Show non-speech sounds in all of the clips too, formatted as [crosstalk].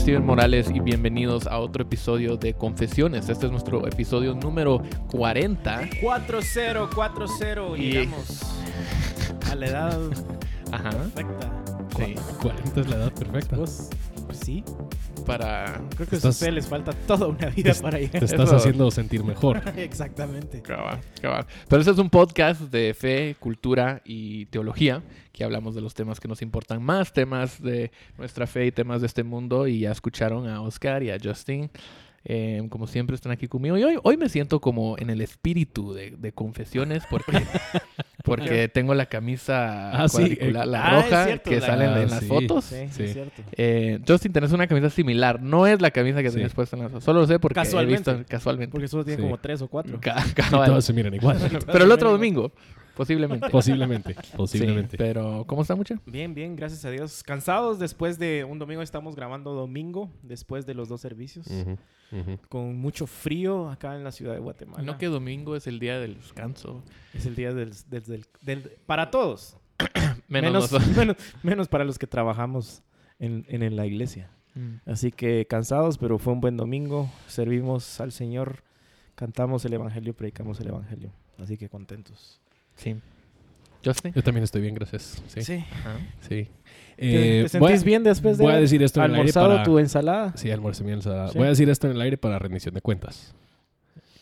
Steven Morales y bienvenidos a otro episodio de Confesiones. Este es nuestro episodio número 40. 4-0, Y- llegamos a la edad Ajá. perfecta. Sí. 40 es la edad perfecta. Sí, Para. creo que a Estás- ustedes les falta toda una vida Te- para Te llegar. estás Eso- haciendo sentir mejor. [laughs] Exactamente. Cabal, cabal. Pero este es un podcast de fe, cultura y teología, que hablamos de los temas que nos importan más, temas de nuestra fe y temas de este mundo. Y ya escucharon a Oscar y a Justin. Eh, como siempre están aquí conmigo. Y hoy, hoy me siento como en el espíritu de, de confesiones porque, [laughs] porque tengo la camisa Ah, sí, eh, la ah, roja cierto, que la- sale en, Ah, en las sí. fotos. Sí, sí, Sí. es cierto. Eh, Justin, tenés una camisa similar. No es la camisa que Sí. tenías puesta en las fotos. Solo lo sé porque he Casualmente. visto casualmente. Porque solo tiene como tres o cuatro. Ca- [laughs] Y se miran igual. Pero el otro domingo, posiblemente. posiblemente. Sí, Posiblemente. pero ¿cómo está mucho? Bien, bien, gracias a Dios. Cansados después de un domingo, estamos grabando domingo, después de los dos servicios. Con mucho frío acá en la ciudad de Guatemala. No que domingo es el día del descanso. Es el día del, del- del- del- para todos. [coughs] Menos, [laughs] menos, menos para los que trabajamos en, en la iglesia. Mm. Así que cansados, pero fue un buen domingo. Servimos al Señor, cantamos el Evangelio, predicamos el Evangelio. Así que contentos. Sí. ¿Justin? Yo también estoy bien, gracias. Sí. sí. Ajá. ¿Te, Eh, te a- sentís bien después de Voy a haber decir esto en el aire almorzado para... tu ensalada? Sí, almuerzo mi ensalada. Sí. Voy a decir esto en el aire para rendición de cuentas.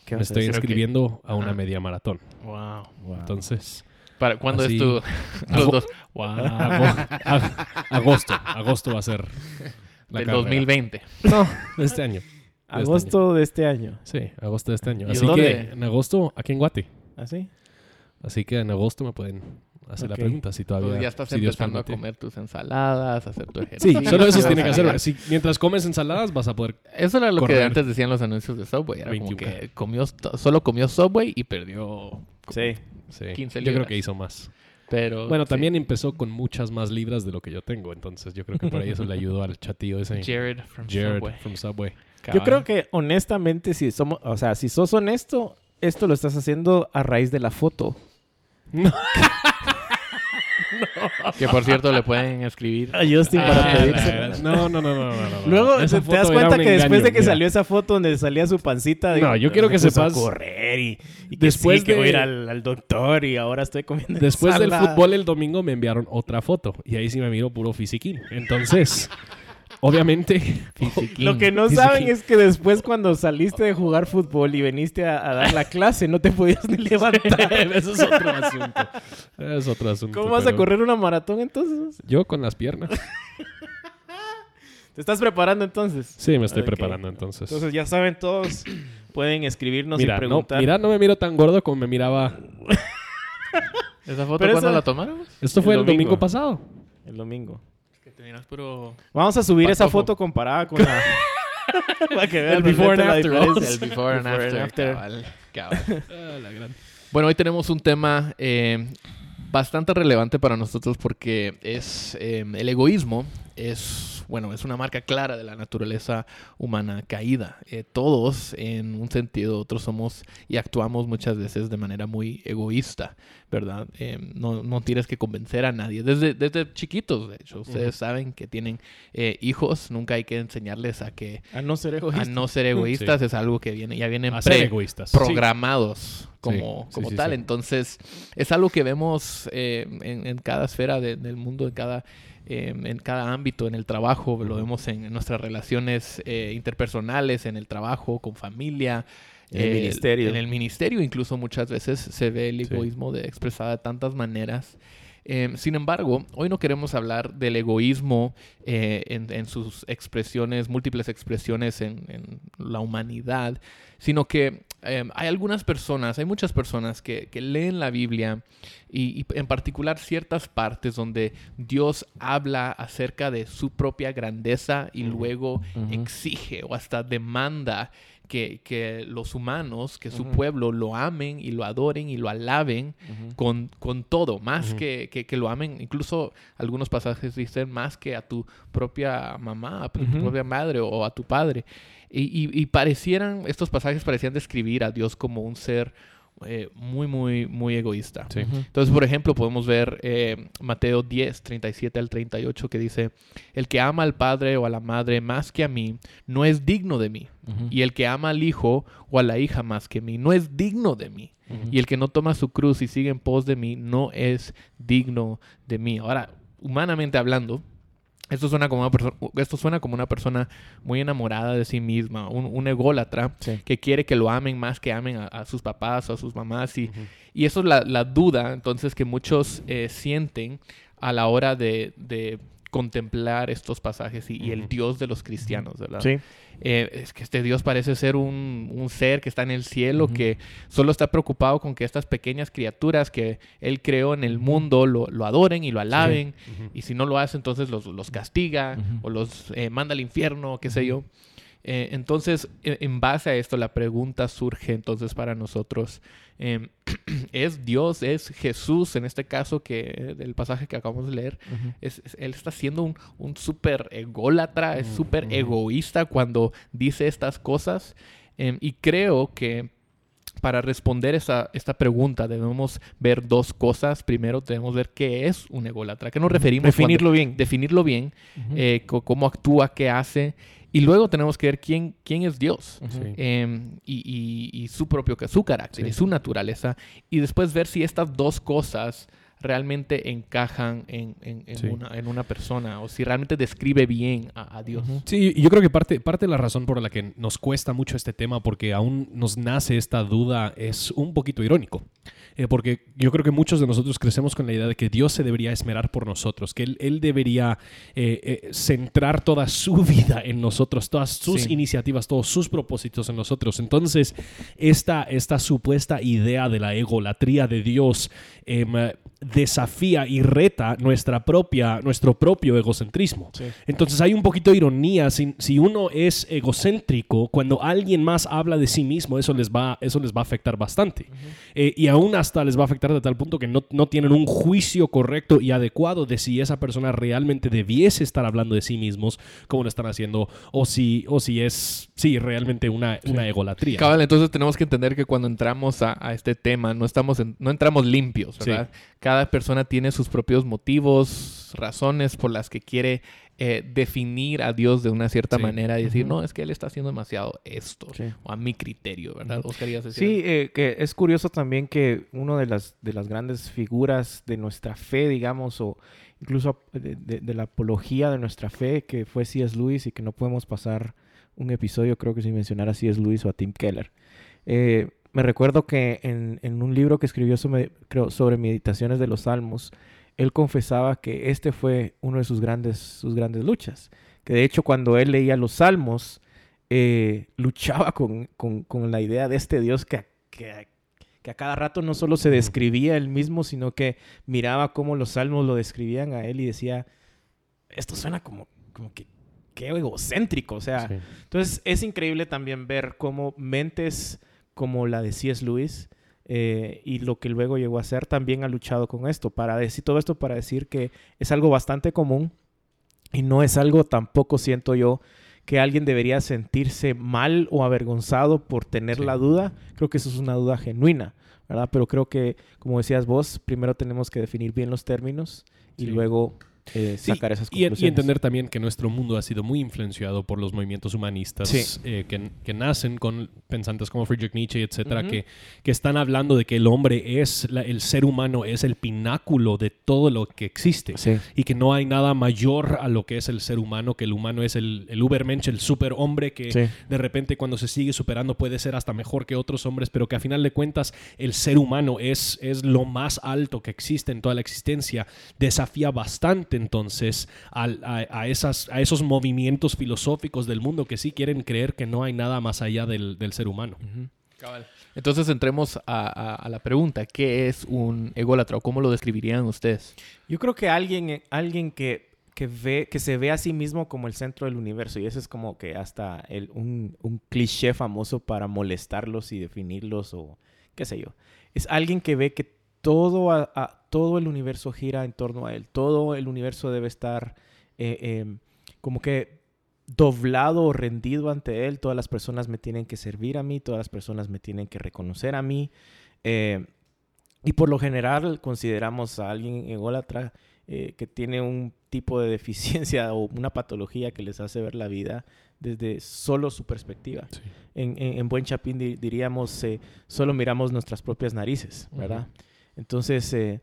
¿Qué Me estoy decir? inscribiendo a una Ajá. media maratón. Wow. Wow. Entonces... ¿Para cuándo Así- es tu...? [laughs] Los dos. Wow. Ago- ag- agosto. Agosto va a ser la Del carrera. 2020. No, de este año. Agosto de este año. Sí, agosto de este año. ¿Y Así dónde? que en agosto, aquí en Guate. ¿Así? Así que en agosto me pueden hacer la pregunta si todavía. Entonces ya estás si empezando a comer tus ensaladas, hacer tu Sí, ejercicio. solo eso tiene que hacer. Si- mientras comes ensaladas vas a poder. Eso era lo que antes decían los anuncios de Subway. Era como 21K. que comió, solo comió Subway y perdió Sí. Sí, 15 yo creo libras. que hizo más. Pero, Bueno, sí. también empezó con muchas más libras de lo que yo tengo. Entonces yo creo que por ahí eso le ayudó al chatillo ese. Jared from Jared Subway. from Subway. Yo creo que honestamente, si somos, o sea, si sos honesto, esto lo estás haciendo a raíz de la foto. [laughs] Que por cierto le pueden escribir. A Justin Ah, para la pedirse. no, no, no, no, no, no, no. Luego te das cuenta que después de que mira. salió esa foto donde salía su pancita, No, yo quiero que sepas- correr y, y que Después sí, que de- voy a ir al, al doctor y ahora estoy comiendo Después del fútbol el domingo me enviaron otra foto. Y ahí sí me miro puro fisiquín. Entonces, obviamente. [laughs] Lo que no Fisiquín. saben es que después cuando saliste de jugar fútbol y veniste a, a dar la clase, no te podías ni [laughs] levantar. Eso es otro asunto. Es otro asunto. ¿Cómo vas a correr una maratón entonces? Yo con las piernas. [laughs] ¿Te estás preparando entonces? Sí, me estoy preparando entonces. Entonces ya saben todos, [clears throat] pueden escribirnos mira, y no, preguntar. mira, no me miro tan gordo como me miraba. ¿Esa foto cuándo esa- la tomaron? Esto fue El el domingo, domingo. pasado. El domingo. Te miras. Vamos a subir esa foto comparada con la... [laughs] Para que vean El before and after, diferencia. El before and Before and after. after. cabal, cabal. [laughs] [laughs] Ah, la gran- Bueno, hoy tenemos un tema eh, bastante relevante para nosotros porque es eh, el egoísmo es bueno es una marca clara de la naturaleza humana caída. Eh, todos en un sentido u otro somos y actuamos muchas veces de manera muy egoísta, ¿verdad? Eh, no, no tienes que convencer a nadie desde desde chiquitos. De hecho, ustedes saben que tienen eh, hijos, nunca hay que enseñarles a que A no ser egoísta. a no ser egoístas es algo que viene ya vienen pre- egoístas. programados como, sí, como sí, tal. sí. Entonces, es algo que vemos eh, en, en cada esfera de- del mundo, en cada, eh, en cada ámbito, en el trabajo, lo vemos en, en nuestras relaciones eh, interpersonales, en el trabajo, con familia. En el eh, ministerio. En el ministerio incluso muchas veces se ve el Sí. egoísmo de, expresado de tantas maneras. Eh, sin embargo, hoy no queremos hablar del egoísmo eh, en, en sus expresiones, múltiples expresiones en, en la humanidad, sino que eh, hay algunas personas, hay muchas personas que, que leen la Biblia y, y en particular ciertas partes donde Dios habla acerca de su propia grandeza y luego exige o hasta demanda que, que los humanos, que su pueblo lo amen y lo adoren y lo alaben con, con todo, más que, que, que lo amen. Incluso algunos pasajes dicen más que a tu propia mamá, a tu propia madre o a tu padre. Y, y- y parecieran, estos pasajes parecían describir a Dios como un ser eh, muy, muy, muy egoísta. Sí. Entonces, por ejemplo, podemos ver eh, Mateo 10, 37 al 38, que dice, el que ama al padre o a la madre más que a mí, no es digno de mí. Y el que ama al hijo o a la hija más que mí, no es digno de mí. Y el que no toma su cruz y sigue en pos de mí, no es digno de mí. Ahora, humanamente hablando, esto suena como una, esto suena como una persona muy enamorada de sí misma, un, un ególatra Sí. que quiere que lo amen más que amen a, a sus papás o a sus mamás. Y, y eso es la, la duda entonces que muchos eh, sienten a la hora de, de contemplar estos pasajes y, y el. Dios de los cristianos, ¿verdad? Sí. Eh, es que este Dios parece ser un, un ser que está en el cielo, que solo está preocupado con que estas pequeñas criaturas que Él creó en el mundo lo, lo adoren y lo alaben. Y si no lo hace, entonces los, los castiga o los eh, manda al infierno, qué sé yo. Eh, entonces, e- en base a esto, la pregunta surge entonces para nosotros, em, [clears throat] ¿es Dios, es Jesús, en este caso, que del pasaje que acabamos de leer, es, es- él está siendo un, un súper ególatra, es súper egoísta cuando dice estas cosas. Em, y creo que para responder esa, esta pregunta debemos ver dos cosas. Primero, debemos ver qué es un ególatra, qué nos referimos. cuando- Definirlo bien. definirlo bien, eh, cómo actúa, qué hace. Y luego tenemos que ver quién, quién es Dios. Sí. em, y, y- y su propio su carácter Sí. y su naturaleza y después ver si estas dos cosas realmente encajan en, en- en Sí. una, en una persona o si realmente describe bien a, a Dios. Sí, yo creo que parte, parte de la razón por la que nos cuesta mucho este tema, porque aún nos nace esta duda, es un poquito irónico. Eh, porque yo creo que muchos de nosotros crecemos con la idea de que Dios se debería esmerar por nosotros, que Él, él debería eh, eh, centrar toda su [laughs] vida en nosotros, todas sus Sí. iniciativas, todos sus propósitos en nosotros. Entonces, esta, esta supuesta idea de la egolatría de Dios em, eh, desafía y reta nuestra propia, nuestro propio egocentrismo. Sí. Entonces hay un poquito de ironía. Si, si uno es egocéntrico, cuando alguien más habla de sí mismo, eso les va, eso les va a afectar bastante. Eh, y aún hasta les va a afectar de tal punto que no, no tienen un juicio correcto y adecuado de si esa persona realmente debiese estar hablando de sí mismos, como lo están haciendo, o si, o si es, sí, realmente una, una egolatría. Cabal, entonces tenemos que entender que cuando entramos a, a este tema no estamos en- no entramos limpios, Sí. Cada persona tiene sus propios motivos, razones por las que quiere eh, definir a Dios de una cierta Sí. manera y decir, no, es que él está haciendo demasiado esto, Sí. o a mi criterio, ¿verdad? ¿Vos querías decir Sí, eh, que es curioso también que una de las, de las grandes figuras de nuestra fe, digamos, o incluso de, de- de la apología de nuestra fe, que fue C.S. Lewis y que no podemos pasar un episodio, creo que sin mencionar a C.S. Lewis o a Tim Keller. Eh, me recuerdo que en, en un libro que escribió sobre, creo, sobre meditaciones de los salmos, él confesaba que este fue uno de sus grandes, sus grandes luchas. Que de hecho cuando él leía los salmos, eh, luchaba con, con- con la idea de este Dios que, que, que a cada rato no solo se describía él mismo, sino que miraba cómo los salmos lo describían a él y decía, esto suena como, como que, qué egocéntrico, o sea, Sí. entonces es increíble también ver cómo mentes como la de C.S. Lewis eh, y lo que luego llegó a ser también ha luchado con esto. Para decir todo esto para decir que es algo bastante común y no es algo tampoco siento yo que alguien debería sentirse mal o avergonzado por tener Sí. la duda. Creo que eso es una duda genuina, ¿verdad? Pero creo que, como decías vos, primero tenemos que definir bien los términos y Sí. luego eh, Sí, sacar esas y, conclusiones. y entender también que nuestro mundo ha sido muy influenciado por los movimientos humanistas Sí. eh, que, que nacen con pensantes como Friedrich Nietzsche, etcétera, que, que están hablando de que el hombre es, la- el ser humano es el pináculo de todo lo que existe Sí. y que no hay nada mayor a lo que es el ser humano, que el humano es el, el Ubermensch, el superhombre que de repente cuando se sigue superando puede ser hasta mejor que otros hombres, pero que a final de cuentas el ser humano es, es lo más alto que existe en toda la existencia, desafía bastante entonces al- a, a esas, a esos movimientos filosóficos del mundo que sí quieren creer que no hay nada más allá del, del ser humano. Entonces entremos a, a- a la pregunta, ¿qué es un ególatra o cómo lo describirían ustedes? Yo creo que alguien, eh, alguien que, que ve, que se ve a sí mismo como el centro del universo, y ese es como que hasta el, un, un cliché famoso para molestarlos y definirlos, o qué sé yo. Es alguien que ve que todo, a- a- todo el universo gira en torno a él. Todo el universo debe estar eh, em, como que doblado o rendido ante él. Todas las personas me tienen que servir a mí, todas las personas me tienen que reconocer a mí. Eh, y por lo general consideramos a alguien ególatra eh, que tiene un tipo de deficiencia [laughs] o una patología que les hace ver la vida desde solo su perspectiva. Sí. En, en- en buen chapín di- diríamos, eh, solo miramos nuestras propias narices, ¿verdad? Entonces, eh,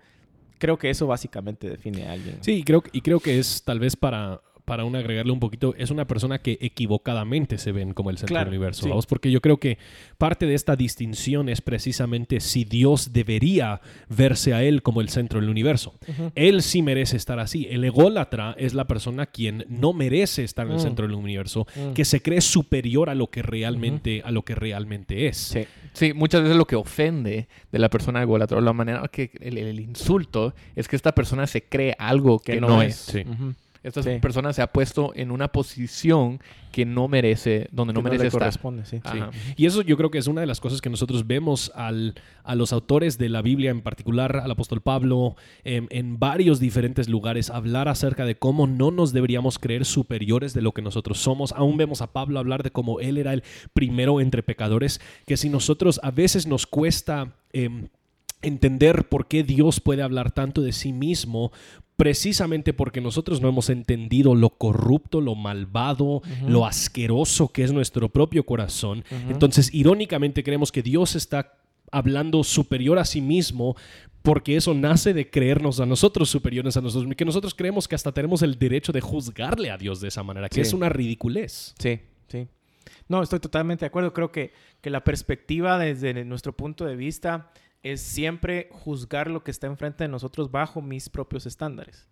creo que eso básicamente define a alguien. Sí, y creo, y creo que es tal vez para, para un agregarle un poquito, es una persona que equivocadamente se ven como el centro Claro, del universo. sí. ¿vamos? Porque yo creo que parte de esta distinción es precisamente si Dios debería verse a él como el centro del universo. Él sí merece estar así. El ególatra es la persona quien no merece estar en el Mm. centro del universo, Mm. que se cree superior a lo que realmente, a lo que realmente es. Sí. Sí, muchas veces lo que ofende de la persona ególatra, o la manera que el, el insulto, es que esta persona se cree algo que, no, es. Sí. Esta Sí. persona se ha puesto en una posición que no merece, donde no Que merece le estar. corresponde, sí. Y eso yo creo que es una de las cosas que nosotros vemos al, a los autores de la Biblia, en particular al apóstol Pablo, em, en varios diferentes lugares, hablar acerca de cómo no nos deberíamos creer superiores de lo que nosotros somos. Aún vemos a Pablo hablar de cómo él era el primero entre pecadores, que si nosotros a veces nos cuesta... em, entender por qué Dios puede hablar tanto de sí mismo, precisamente porque nosotros no hemos entendido lo corrupto, lo malvado, lo asqueroso que es nuestro propio corazón. Entonces, irónicamente, creemos que Dios está hablando superior a sí mismo porque eso nace de creernos a nosotros superiores a nosotros, que nosotros creemos que hasta tenemos el derecho de juzgarle a Dios de esa manera, que Sí. es una ridiculez. Sí, sí. No, estoy totalmente de acuerdo. Creo que, que la perspectiva desde nuestro punto de vista es siempre juzgar lo que está enfrente de nosotros bajo mis propios estándares.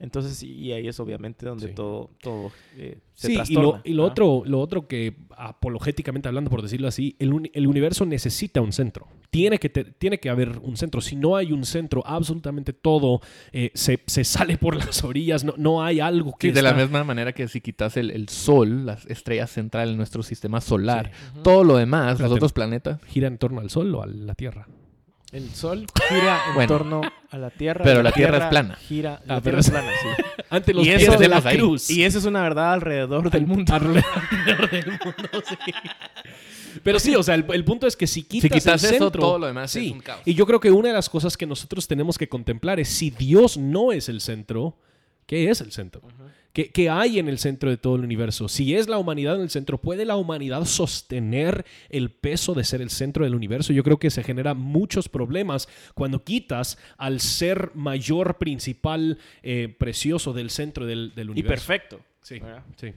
Entonces, y ahí es obviamente donde Sí. todo, todo eh, se Sí, y lo, y lo otro, lo otro que, apologéticamente hablando, por decirlo así, el, uni- el universo necesita un centro. Tiene que, te- tiene que haber un centro. Si no hay un centro, absolutamente todo eh, se, se sale por las orillas. No, no hay algo que Sí, de la misma manera que si quitas el, el sol, la estrella central en nuestro sistema solar, todo lo demás, los otros planetas, gira en torno al Sol o a la Tierra. El Sol [laughs] gira en Bueno. torno a la Tierra. Pero la Tierra es plana. Gira, Ah, la pero Tierra es plana, sí. [laughs] Ante los Y pies eso- de la ahí. cruz. Y eso es una verdad alrededor del mundo. [laughs] Alrededor del mundo, sí. Pero sí, o sea, el, el punto es que si quitas, quitas el eso, centro, todo lo demás sí. es un caos. Y yo creo que una de las cosas que nosotros tenemos que contemplar es si Dios no es el centro, ¿qué es el centro? ¿Qué, qué hay en el centro de todo el universo? Si es la humanidad en el centro, ¿puede la humanidad sostener el peso de ser el centro del universo? Yo creo que se generan muchos problemas cuando quitas al ser mayor, principal, eh, precioso del centro del, del Y universo. perfecto. Sí, sí.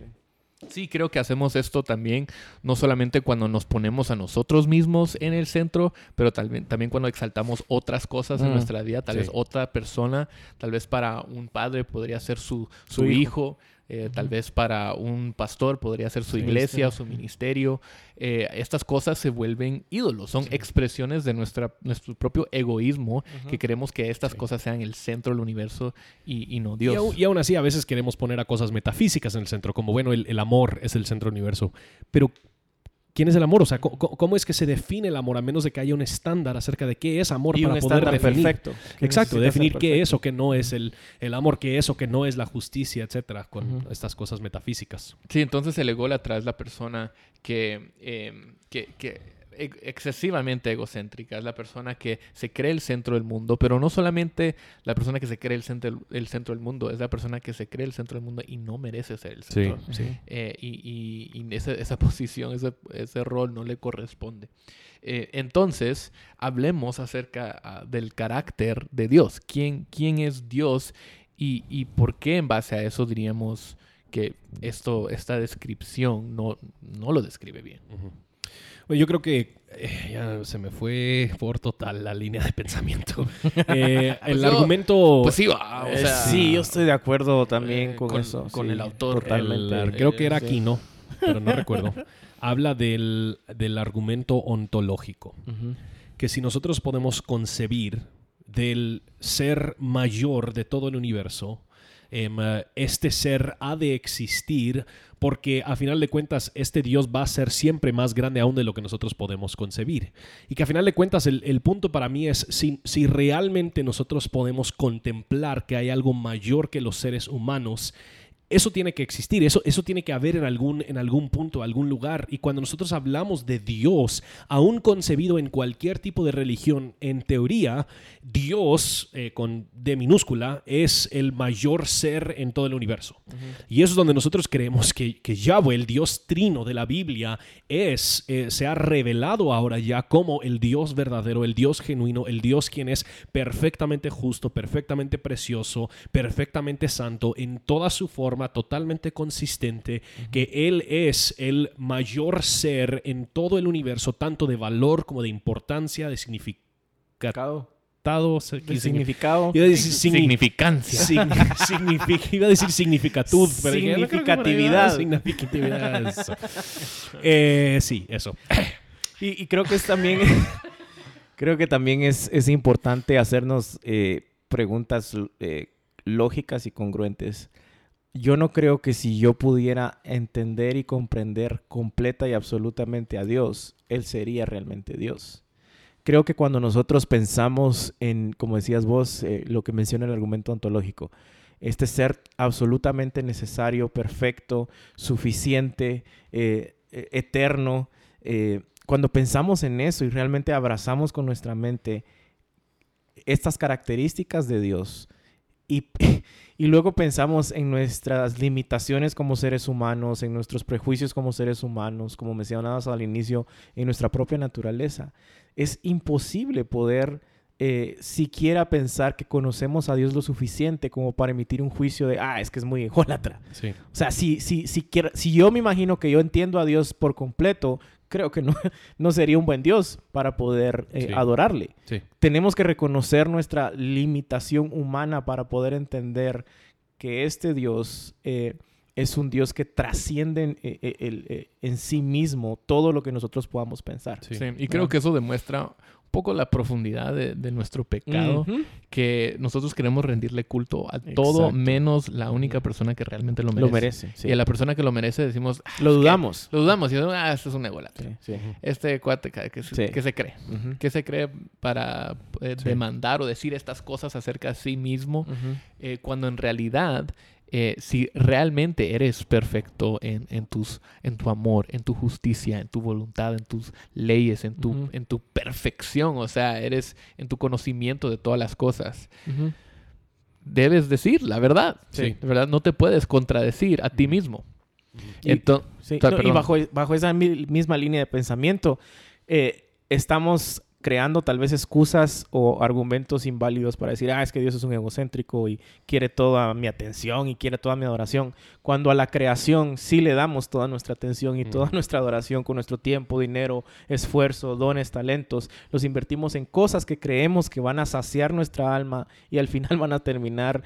Sí, creo que hacemos esto también, no solamente cuando nos ponemos a nosotros mismos en el centro, pero también, también cuando exaltamos otras cosas en Mm, nuestra vida, tal sí. vez otra persona, tal vez para un padre podría ser su, su, Su hijo. hijo, eh, tal vez para un pastor podría ser su iglesia o su ministerio. Eh, estas cosas se vuelven ídolos, son expresiones de nuestra, nuestro propio egoísmo, que queremos que estas Sí. cosas sean el centro del universo y, y no Dios. y aún así, a veces queremos poner a cosas metafísicas en el centro, como, bueno, el, el amor es el centro del universo. Pero, ¿quién es el amor? O sea, ¿cómo, cómo es que se define el amor a menos de que haya un estándar acerca de qué es amor Y para un poder definir? perfecto. Exacto, definir qué es o qué no es el, el amor, qué es o qué no es la justicia, etcétera, con estas cosas metafísicas. Sí, entonces el ególatra es la persona que, eh, que, que e- excesivamente egocéntrica, es la persona que se cree el centro del mundo, pero no solamente la persona que se cree el centro, el centro del mundo, es la persona que se cree el centro del mundo y no merece ser el centro. sí. Eh, y y- esa [laughs] posición, ese, ese rol no le corresponde. Eh, entonces, hablemos acerca ah, del carácter de Dios. ¿Quién, quién es Dios y, y por qué en base a eso diríamos que esto, esta descripción no, no lo describe bien? Bueno, yo creo que eh, ya se me fue por total la línea de pensamiento. [laughs] Eh, el Pues yo- argumento... Pues sí, va, o Eh, sea, sí, yo estoy de acuerdo también eh, con, con- eso. con sí, el autor, Totalmente. El- creo que era Sí. Aquino, pero no recuerdo. [laughs] Habla del, del argumento ontológico. Que si nosotros podemos concebir del ser mayor de todo el universo, este ser ha de existir porque a final de cuentas este Dios va a ser siempre más grande aún de lo que nosotros podemos concebir. Y que a final de cuentas el, el punto para mí es si, si realmente nosotros podemos contemplar que hay algo mayor que los seres humanos, eso tiene que existir, eso, eso tiene que haber en algún, en algún punto, algún lugar. Y cuando nosotros hablamos de Dios, aún concebido en cualquier tipo de religión, en teoría, Dios, eh, con D minúscula, es el mayor ser en todo el universo. Y eso es donde nosotros creemos que, que Yahweh, el Dios trino de la Biblia, es, eh, se ha revelado ahora ya como el Dios verdadero, el Dios genuino, el Dios quien es perfectamente justo, perfectamente precioso, perfectamente santo en toda su forma totalmente consistente, que Él es el mayor ser en todo el universo, tanto de valor como de importancia, de significado. De significado. Iba a decir significancia. [laughs] iba a decir significatud. Significatividad. Significatividad. Eh, sí, eso. Y, creo que es también. [laughs] creo que también es, es importante hacernos eh, preguntas eh, lógicas y congruentes yo no creo que si yo pudiera entender y comprender completa y absolutamente a Dios, Él sería realmente Dios. Creo que cuando nosotros pensamos en, como decías vos, eh, lo que menciona el argumento ontológico, este ser absolutamente necesario, perfecto, suficiente, eh, e-, eterno, eh, cuando pensamos en eso y realmente abrazamos con nuestra mente estas características de Dios, y, [laughs] y luego pensamos en nuestras limitaciones como seres humanos, en nuestros prejuicios como seres humanos, como mencionabas al inicio, en nuestra propia naturaleza. Es imposible poder eh, siquiera pensar que conocemos a Dios lo suficiente como para emitir un juicio de, ah, es que es muy ególatra. Sí. O sea, si, si, si, si yo me imagino que yo entiendo a Dios por completo, creo que no, [laughs] no sería un buen Dios para poder eh, adorarle. Tenemos que reconocer nuestra limitación humana para poder entender que este Dios eh, es un Dios que trasciende en, en, sí mismo todo lo que nosotros podamos pensar. y creo que eso demuestra poco la profundidad de, nuestro pecado, que nosotros queremos rendirle culto a todo menos la única persona que realmente lo merece. Lo merece, Y a la persona que lo merece decimos... Ah, lo dudamos. Lo dudamos y decimos, ah, este es un ególatra. Este cuate que, se cree. ¿Qué se cree para eh, demandar o decir estas cosas acerca de sí mismo eh, cuando en realidad eh, si realmente eres perfecto en, en, tus, en tu amor, en tu justicia, en tu voluntad, en tus leyes, en tu, en tu perfección, o sea, eres en tu conocimiento de todas las cosas. Debes decir la verdad. Sí. ¿verdad? No te puedes contradecir a ti mismo. Y, Entonces, y bajo, bajo, esa misma línea de pensamiento, eh, estamos creando tal vez excusas o argumentos inválidos para decir, ah, es que Dios es un egocéntrico y quiere toda mi atención y quiere toda mi adoración, cuando a la creación sí le damos toda nuestra atención y toda nuestra adoración con nuestro tiempo, dinero, esfuerzo, dones, talentos, los invertimos en cosas que creemos que van a saciar nuestra alma y al final [laughs] van a terminar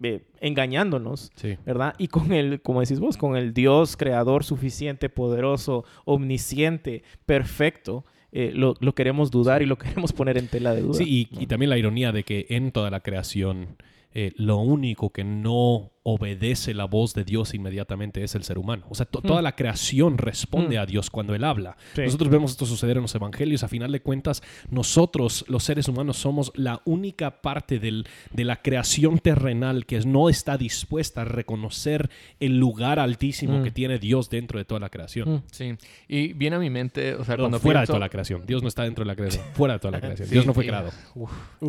eh, engañándonos, ¿verdad? Y con el, como decís vos, con el Dios creador suficiente, poderoso, omnisciente, perfecto, eh, lo, queremos dudar y lo [laughs] queremos poner en tela de duda. Sí, y, y, también la ironía de que en toda la creación eh, lo único que no obedece la voz de Dios inmediatamente es el ser humano. O sea, toda la creación responde a Dios cuando Él habla. Nosotros vemos esto suceder en los evangelios. A final de cuentas, nosotros, los seres humanos, somos la única parte del, de la creación terrenal que no está dispuesta a reconocer el lugar altísimo que tiene Dios dentro de toda la creación. Sí. Y viene a mi mente, o sea, cuando fuera de toda la creación. Dios no está dentro de la creación. [laughs] Fuera de toda la creación. Dios no fue creado.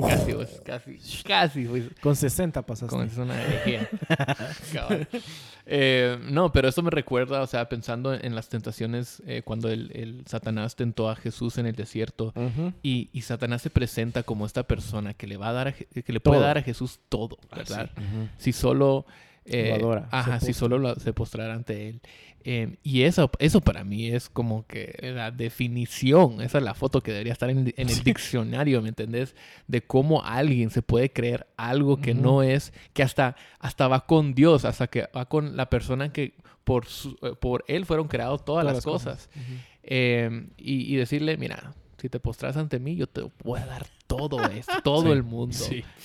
casi, pues, casi, casi. Pues. Con 60 pasaste. Con una [laughs] [laughs] Eh, no, pero eso me recuerda, o sea, pensando en las tentaciones eh, cuando el, Satanás tentó a Jesús en el desierto y, Satanás se presenta como esta persona que le va a dar, que le puede dar a Jesús todo, ah, ¿verdad? Si solo eh, ajá, si solo se postrara ante él. Em, y eso, eso para mí es como que la definición, esa es la foto que debería estar en, el diccionario, ¿me entendés? De cómo alguien se puede creer algo que no es, que hasta, hasta va con Dios, hasta que va con la persona que por, eh, por él fueron creadas todas, las cosas. Em, y, y decirle, mira, si te postras ante mí, yo te voy a dar todo esto, [laughs] todo el mundo,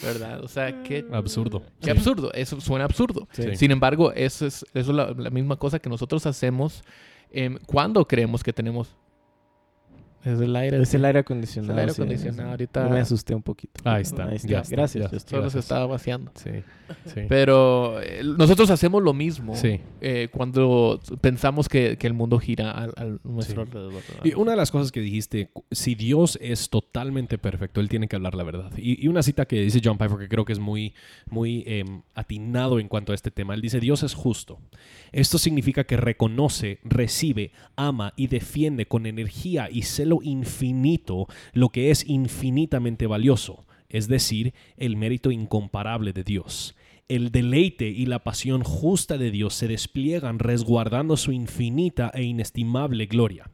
¿verdad? O sea, qué absurdo. Qué absurdo, eso suena absurdo. Sin embargo, eso es, eso la, misma cosa que nosotros hacemos em, cuando creemos que tenemos Es el aire. Es el aire acondicionado. Es el aire sí, acondicionado. sí. Ahorita- me asusté un poquito. Ahí está. Ahí está. ya está, Gracias. ya está. Solo se estaba vaciando. Sí, sí. Pero eh, nosotros hacemos lo mismo Sí. eh, cuando pensamos que, que el mundo gira al, al nuestro Sí. alrededor. una de las cosas que dijiste, si Dios es totalmente perfecto, Él tiene que hablar la verdad. Y, y una cita que dice John Piper que creo que es muy, muy em, atinado en cuanto a este tema. Él dice, Dios es justo. Esto significa que reconoce, recibe, ama y defiende con energía y celo infinito lo que es infinitamente valioso, es decir, el mérito incomparable de Dios. El deleite y la pasión justa de Dios se despliegan resguardando su infinita e inestimable gloria.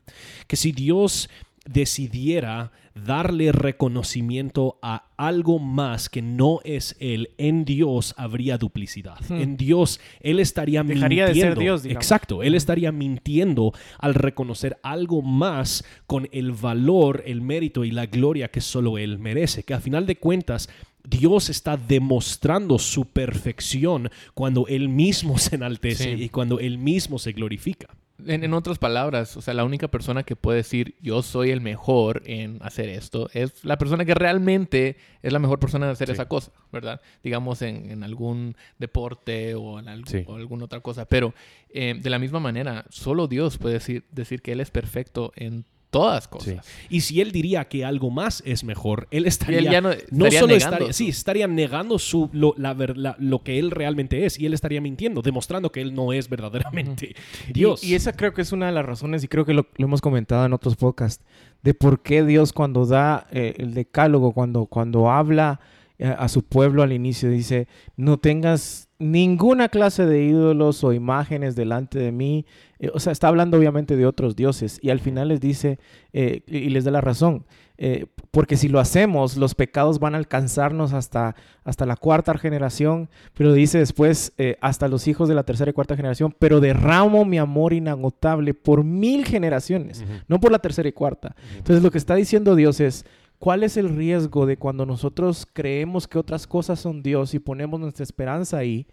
Que si Dios decidiera darle reconocimiento a algo más que no es Él, en Dios habría duplicidad. En Dios Él estaría Hmm. Dejaría de mintiendo. ser Dios, digamos. Exacto, Él estaría mintiendo al reconocer algo más con el valor, el mérito y la gloria que solo Él merece. Que a final de cuentas Dios está demostrando su perfección cuando Él mismo [laughs] se enaltece Sí. y cuando Él mismo se glorifica. En, en otras palabras, o sea, la única persona que puede decir yo soy el mejor en hacer esto es la persona que realmente es la mejor persona en hacer Sí. esa cosa, ¿verdad? Digamos en, en algún deporte o en Sí. o alguna otra cosa. Pero eh, de la misma manera, solo Dios puede decir, decir que Él es perfecto en todas cosas. Y si él diría que algo más es mejor, él estaría Y él ya no- no estaría solo negando estaría, sí, estaría negando su, lo, la ver- la- lo que él realmente es y él estaría mintiendo, demostrando que él no es verdaderamente Dios. Y, y esa creo que es una de las razones, y creo que lo, lo hemos comentado en otros podcasts, de por qué Dios cuando da eh, el decálogo, cuando, cuando habla eh, a su pueblo al inicio, dice, no tengas ninguna clase de ídolos o imágenes delante de mí. Eh, o sea, está hablando obviamente de otros dioses. Y al final les dice, eh, y les da la razón, eh, porque si lo hacemos, los pecados van a alcanzarnos hasta, hasta la cuarta generación, pero dice después hasta los hijos de la tercera y cuarta generación, pero derramo mi amor inagotable por mil generaciones, no por la tercera y cuarta. Entonces lo que está diciendo Dios es, ¿cuál es el riesgo de cuando nosotros creemos que otras cosas son Dios y ponemos nuestra esperanza ahí?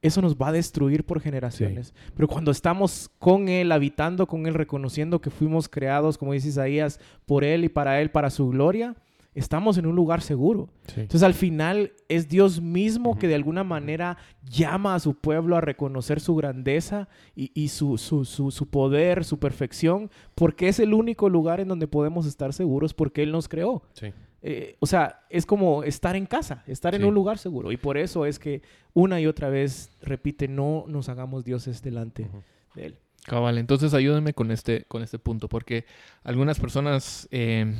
Eso nos va a destruir por generaciones. Pero cuando estamos con Él, habitando con Él, reconociendo que fuimos creados, como dice Isaías, por Él y para Él, para su gloria, estamos en un lugar seguro. Sí. Entonces al final es Dios mismo que de alguna manera llama a su pueblo a reconocer su grandeza y, y su, su, su- su poder, su perfección, porque es el único lugar en donde podemos estar seguros porque Él nos creó. Sí. Eh, o sea, es como estar en casa, estar en un lugar seguro. Y por eso es que una y otra vez repite, no nos hagamos dioses delante de Él. Cabal, entonces ayúdenme con este, con este punto, porque algunas personas eh,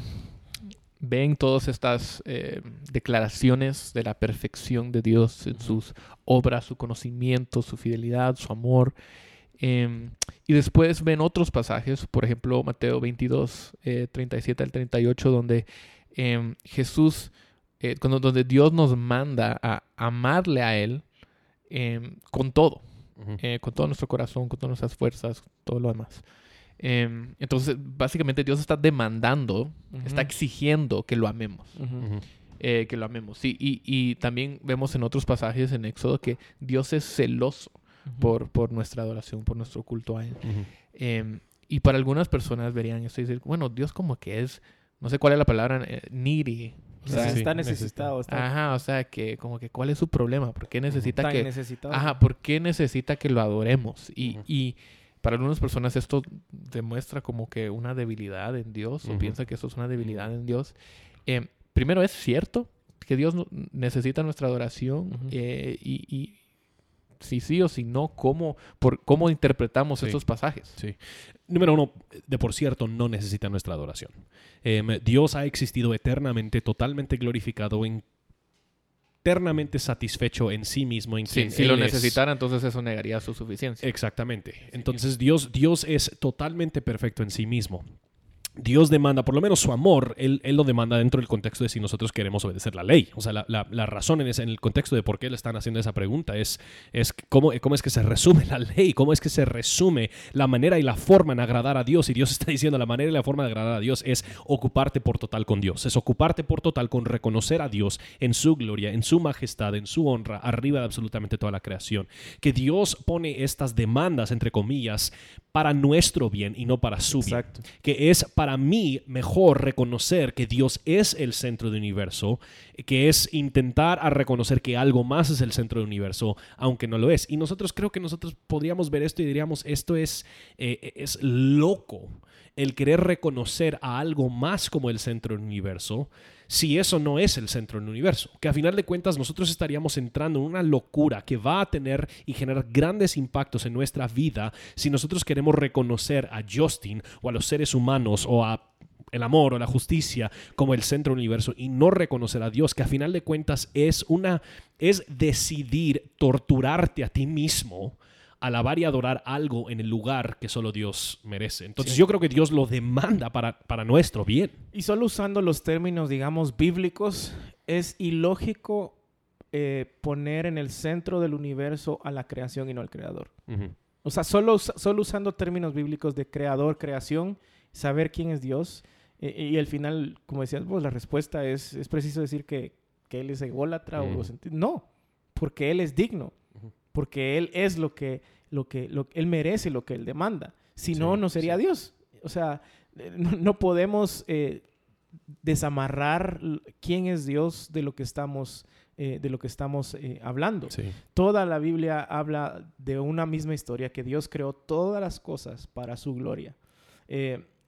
ven todas estas eh, declaraciones de la perfección de Dios en sus obras, su conocimiento, su fidelidad, su amor, eh, y después ven otros pasajes, por ejemplo Mateo 22, eh, 37 al 38, donde eh, Jesús, eh, cuando, donde Dios nos manda a amarle a Él eh, con todo eh, con todo nuestro corazón, con todas nuestras fuerzas, todo lo demás. Em, entonces, básicamente Dios está demandando, está exigiendo que lo amemos, Ujú. eh, que lo amemos. Sí, y, y también vemos en otros pasajes en Éxodo que Dios es celoso por, por nuestra adoración, por nuestro culto a Él. Em, y para algunas personas verían esto y decir, bueno, Dios como que es, no sé cuál es la palabra, eh, needy. O sea, sí, está necesita. necesitado, está Ajá, o sea, que como que cuál es su problema, ¿por qué necesita tan que... necesitado. Ajá, ¿por qué necesita que lo adoremos? Y, Ujú. y para algunas personas esto demuestra como que una debilidad en Dios, o Ujú. piensa que esto es una debilidad en Dios. Eh, primero, es cierto que Dios necesita nuestra adoración Ujú. eh, y, y si sí o si no, ¿cómo, por, cómo interpretamos Sí. estos pasajes? Sí. Número uno, de por cierto, no necesita nuestra adoración. Em, Dios ha existido eternamente, totalmente glorificado, eternamente satisfecho en sí mismo. En Sí, si lo es. necesitara, entonces eso negaría su suficiencia. Exactamente. Entonces Dios, Dios es totalmente perfecto en sí mismo. Dios demanda, por lo menos su amor, él, él lo demanda dentro del contexto de si nosotros queremos obedecer la ley. O sea, la, la- la razón en, ese- en el contexto de por qué le están haciendo esa pregunta es, es cómo, cómo es que se resume la ley, cómo es que se resume la manera y la forma en agradar a Dios. Y Dios está diciendo la manera y la forma de agradar a Dios es ocuparte por total con Dios, es ocuparte por total con reconocer a Dios en su gloria, en su majestad, en su honra, arriba de absolutamente toda la creación. Que Dios pone estas demandas, entre comillas, para nuestro bien y no para su bien. Exacto. Que es para mí mejor reconocer que Dios es el centro del universo, que es intentar a reconocer que algo más es el centro del universo, aunque no lo es. Y nosotros creo que nosotros podríamos ver esto y diríamos, esto es, eh, es loco, el querer reconocer a algo más como el centro del universo si eso no es el centro del universo. Que a final de cuentas nosotros estaríamos entrando en una locura que va a tener y generar grandes impactos en nuestra vida si nosotros queremos reconocer a Justin o a los seres humanos o a el amor o la justicia como el centro del universo y no reconocer a Dios, que a final de cuentas es una es decidir torturarte a ti mismo alabar y adorar algo en el lugar que solo Dios merece. Entonces yo creo que Dios lo demanda para, para nuestro bien. Y solo usando los términos, digamos, bíblicos, es ilógico eh, poner en el centro del universo a la creación y no al creador. O sea, solo, solo usando términos bíblicos de creador, creación, saber quién es Dios. Y al final, como decías, pues la respuesta es, es preciso decir que, que Él es ególatra o... No, porque Él es digno porque Él es lo que, lo que, lo, Él merece lo que Él demanda. Si no, no sería Dios. O sea, eh, no, podemos eh, desamarrar quién es Dios de lo que estamos, eh, de lo que estamos hablando. Toda la Biblia habla de una misma historia, que Dios creó todas las cosas para su gloria.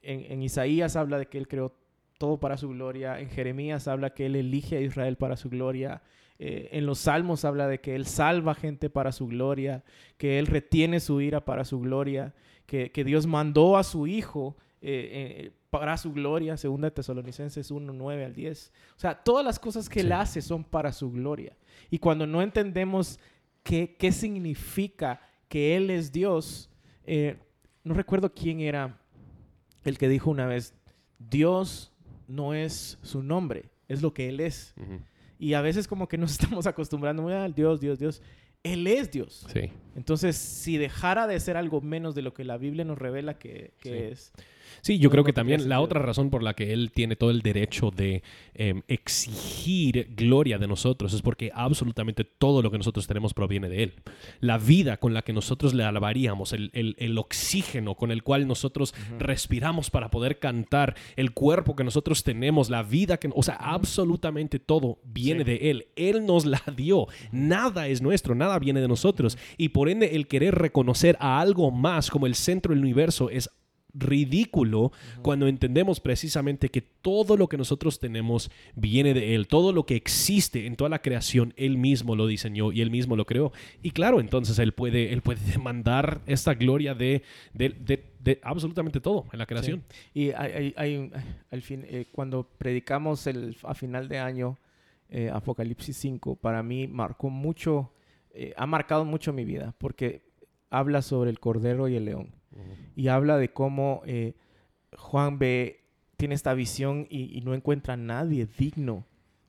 En, en Isaías habla de que Él creó todo para su gloria. En Jeremías habla que Él elige a Israel para su gloria. Eh, en los salmos habla de que Él salva gente para su gloria, que Él retiene su ira para su gloria, que, Dios mandó a su Hijo eh, eh, para su gloria, segunda de Tesalonicenses 1, 9 al 10. O sea, todas las cosas que Él hace son para su gloria. Y cuando no entendemos qué, qué significa que Él es Dios, no recuerdo quién era el que dijo una vez, Dios no es su nombre, es lo que Él es. Y a veces como que nos [laughs] estamos acostumbrando al Dios, Dios, Dios. Él es Dios. Sí. Entonces, si dejara de ser algo menos de lo que la Biblia nos revela que, es, Sí, yo creo que también la otra razón por la que él tiene todo el derecho de em, exigir gloria de nosotros es porque absolutamente todo lo que nosotros tenemos proviene de él. La vida con la que nosotros le alabaríamos, el, el, oxígeno con el cual nosotros respiramos para poder cantar, el cuerpo que nosotros tenemos, la vida que... O sea, absolutamente todo viene de él. Él nos la dio. Nada es nuestro, nada viene de nosotros. Y por ende, el querer reconocer a algo más como el centro del universo es ridículo cuando entendemos precisamente que todo lo que nosotros tenemos viene de Él, todo lo que existe en toda la creación, Él mismo lo diseñó y Él mismo lo creó. Y claro, entonces Él puede, él puede [laughs] demandar esta gloria de, de, absolutamente todo en la creación. Y hay, al fin, eh, cuando predicamos el, a final de año eh, Apocalipsis 5, para mí marcó mucho, eh, ha marcado mucho mi vida, porque habla sobre el Cordero y el León y habla de cómo eh, Juan ve, tiene esta visión y, no encuentra a nadie digno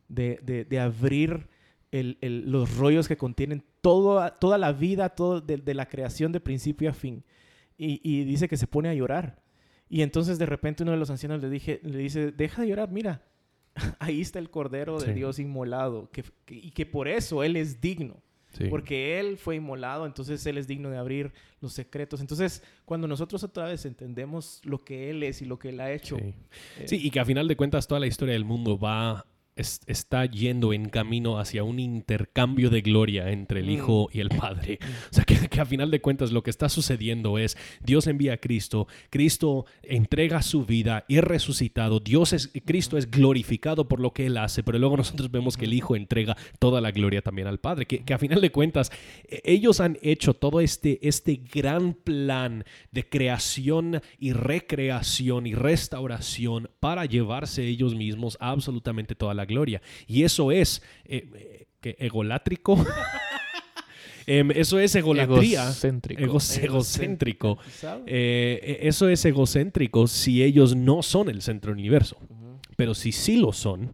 de, abrir los rollos que contienen toda la vida todo de, la creación de principio a fin. Y, dice que se pone a llorar. Y entonces de repente uno de los ancianos le, dije, le dice, deja de llorar, mira, [laughs] ahí está el Cordero de Dios inmolado, y que por eso Él es digno. Porque Él fue inmolado, entonces Él es digno de abrir los secretos. Entonces, cuando nosotros otra vez entendemos lo que Él es y lo que Él ha hecho. sí, y que a final de cuentas toda la historia del mundo va está yendo en camino hacia un intercambio de gloria entre el mm. Hijo y el Padre. O sea, que, a final de cuentas lo que está sucediendo es Dios envía a Cristo, Cristo entrega su vida y es resucitado, Dios es, Cristo es glorificado por lo que Él hace, pero luego nosotros vemos que el Hijo entrega toda la gloria también al Padre, que, que a final de cuentas e, ellos han hecho todo este, este gran plan de creación y recreación y restauración para llevarse ellos mismos absolutamente toda la gloria. Y eso es eh, eh, egolátrico. [laughs] Em, eso es egolatría. Egocéntrico. egocéntrico. Eh, eso es egocéntrico si ellos no son el centro del universo. Pero si sí lo son,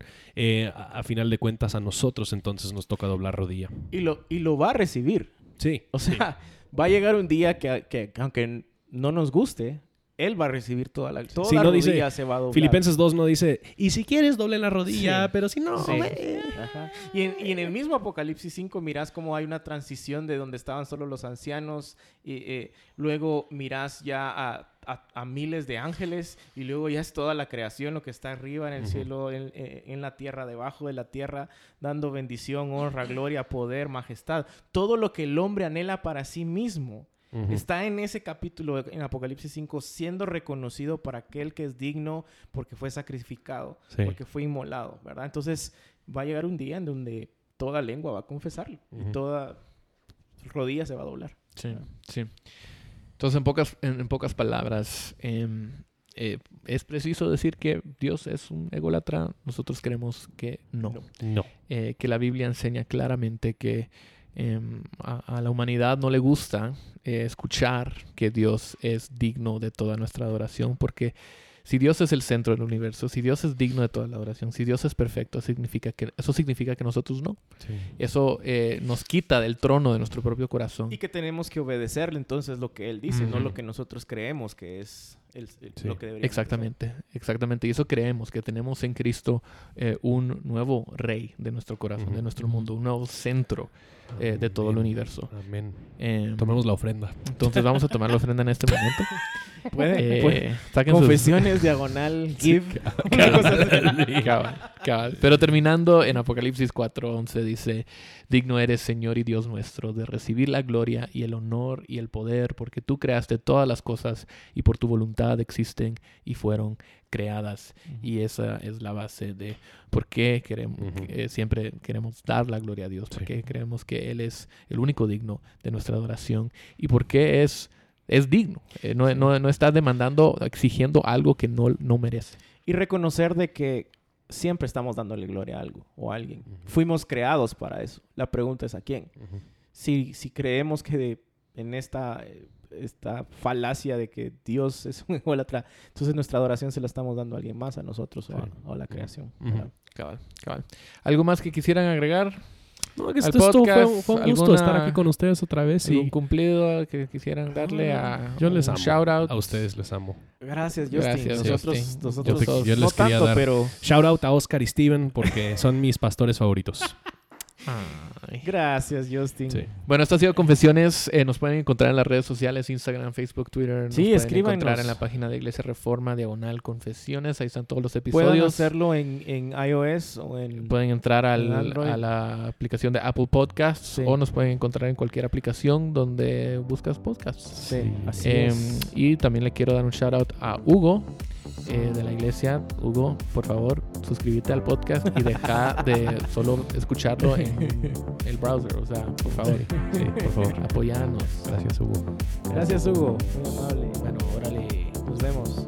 a, final de cuentas a nosotros entonces nos toca doblar rodilla. Y lo, y lo va a recibir. Sí. O sea, va a llegar un día que, que, aunque no nos guste, él va a recibir toda la toda Sí, la no dice- rodilla se va a doblar. Filipenses 2 no dice, y si quieres doble la rodilla, Sí. pero si no, Sí. ve". Ajá. Y, en, y en el mismo Apocalipsis 5 mirás cómo hay una transición de donde estaban solo los ancianos, y eh, luego mirás ya a, a- a miles de ángeles, y luego ya es toda la creación, lo que está arriba en el cielo, en, eh, en la tierra, debajo de la tierra, dando bendición, honra, gloria, poder, majestad. Todo lo que el hombre anhela para sí mismo. Está en ese capítulo en Apocalipsis 5 siendo reconocido por aquel que es digno porque fue sacrificado, Sí. porque fue inmolado, ¿verdad? Entonces va a llegar un día en donde toda lengua va a confesarlo y toda rodilla se va a doblar. Sí, sí. Entonces, en pocas, en, en pocas palabras, em, eh, es preciso decir que Dios es un ególatra. Nosotros creemos que no. No. No. Eh, que la Biblia enseña claramente que em, a, a la humanidad no le gusta eh, escuchar que Dios es digno de toda nuestra adoración, porque si Dios es el centro del universo, si Dios es digno de toda la adoración, si Dios es perfecto, significa que, eso significa que nosotros no. Eso eh, nos quita del trono de nuestro propio corazón. Y que tenemos que obedecerle entonces lo que él dice, no lo que nosotros creemos que es el- el- Sí. lo que debería Exactamente, exactamente. Y eso creemos, que tenemos en Cristo eh, un nuevo rey de nuestro corazón, de nuestro mundo, un nuevo centro eh, de todo el universo. Amén. Eh, Tomemos la ofrenda. entonces vamos a tomar la ofrenda en este momento. [laughs] Puede, Eh, puede. sus- Confesiones, diagonal, [laughs] give. [laughs] Cabal, cabal. Pero terminando en Apocalipsis 4:11 dice, digno eres Señor y Dios nuestro de recibir la gloria y el honor y el poder, porque tú creaste todas las cosas y por tu voluntad existen y fueron creadas. Y esa es la base de por qué queremos, eh, siempre queremos dar la gloria a Dios, Sí. porque creemos que Él es el único digno de nuestra adoración y porque es... Es digno, Eh, no, no, no está demandando, exigiendo algo que no, no merece. Y reconocer de que siempre estamos dándole gloria a algo o a alguien. Fuimos creados para eso. La pregunta es a quién. Si, si creemos que de- en esta, eh, esta falacia de que Dios es un ególatra, entonces nuestra adoración se la estamos dando a alguien más, a nosotros o, a, Sí. o a la creación. ¿Algo más que quisieran agregar? No, que esto, esto fue, un gusto ¿alguna- estar aquí con ustedes otra vez. ¿Algún Y cumplido que quisieran darle a Yo les un amo. shout out? a ustedes les amo. Gracias, Justin. Gracias, nosotros, Justin. nosotros Yo te- yo no les quería tanto, dar- pero Shout out a Oscar y Steven porque son mis pastores favoritos. [laughs] Ay. gracias, Justin. Sí. Bueno, esto ha sido Confesiones. Eh, nos pueden encontrar en las redes sociales, Instagram, Facebook, Twitter. Nos Sí, pueden escríbanos. encontrar en la página de Iglesia Reforma, diagonal Confesiones. Ahí están todos los Pueden episodios. hacerlo en, en iOS o en... Pueden entrar al- en a la aplicación de Apple Podcasts Sí. o nos pueden encontrar en cualquier aplicación donde buscas podcasts. Sí, así Em, es. y también le quiero dar un shout out a Hugo eh, de la iglesia. Hugo, por favor, suscríbete al podcast y deja de [laughs] solo escucharlo en el browser. O sea, por favor, Sí, por favor. apoyanos. Gracias, Hugo. Gracias, Hugo. Muy amable. Bueno, órale. Nos vemos.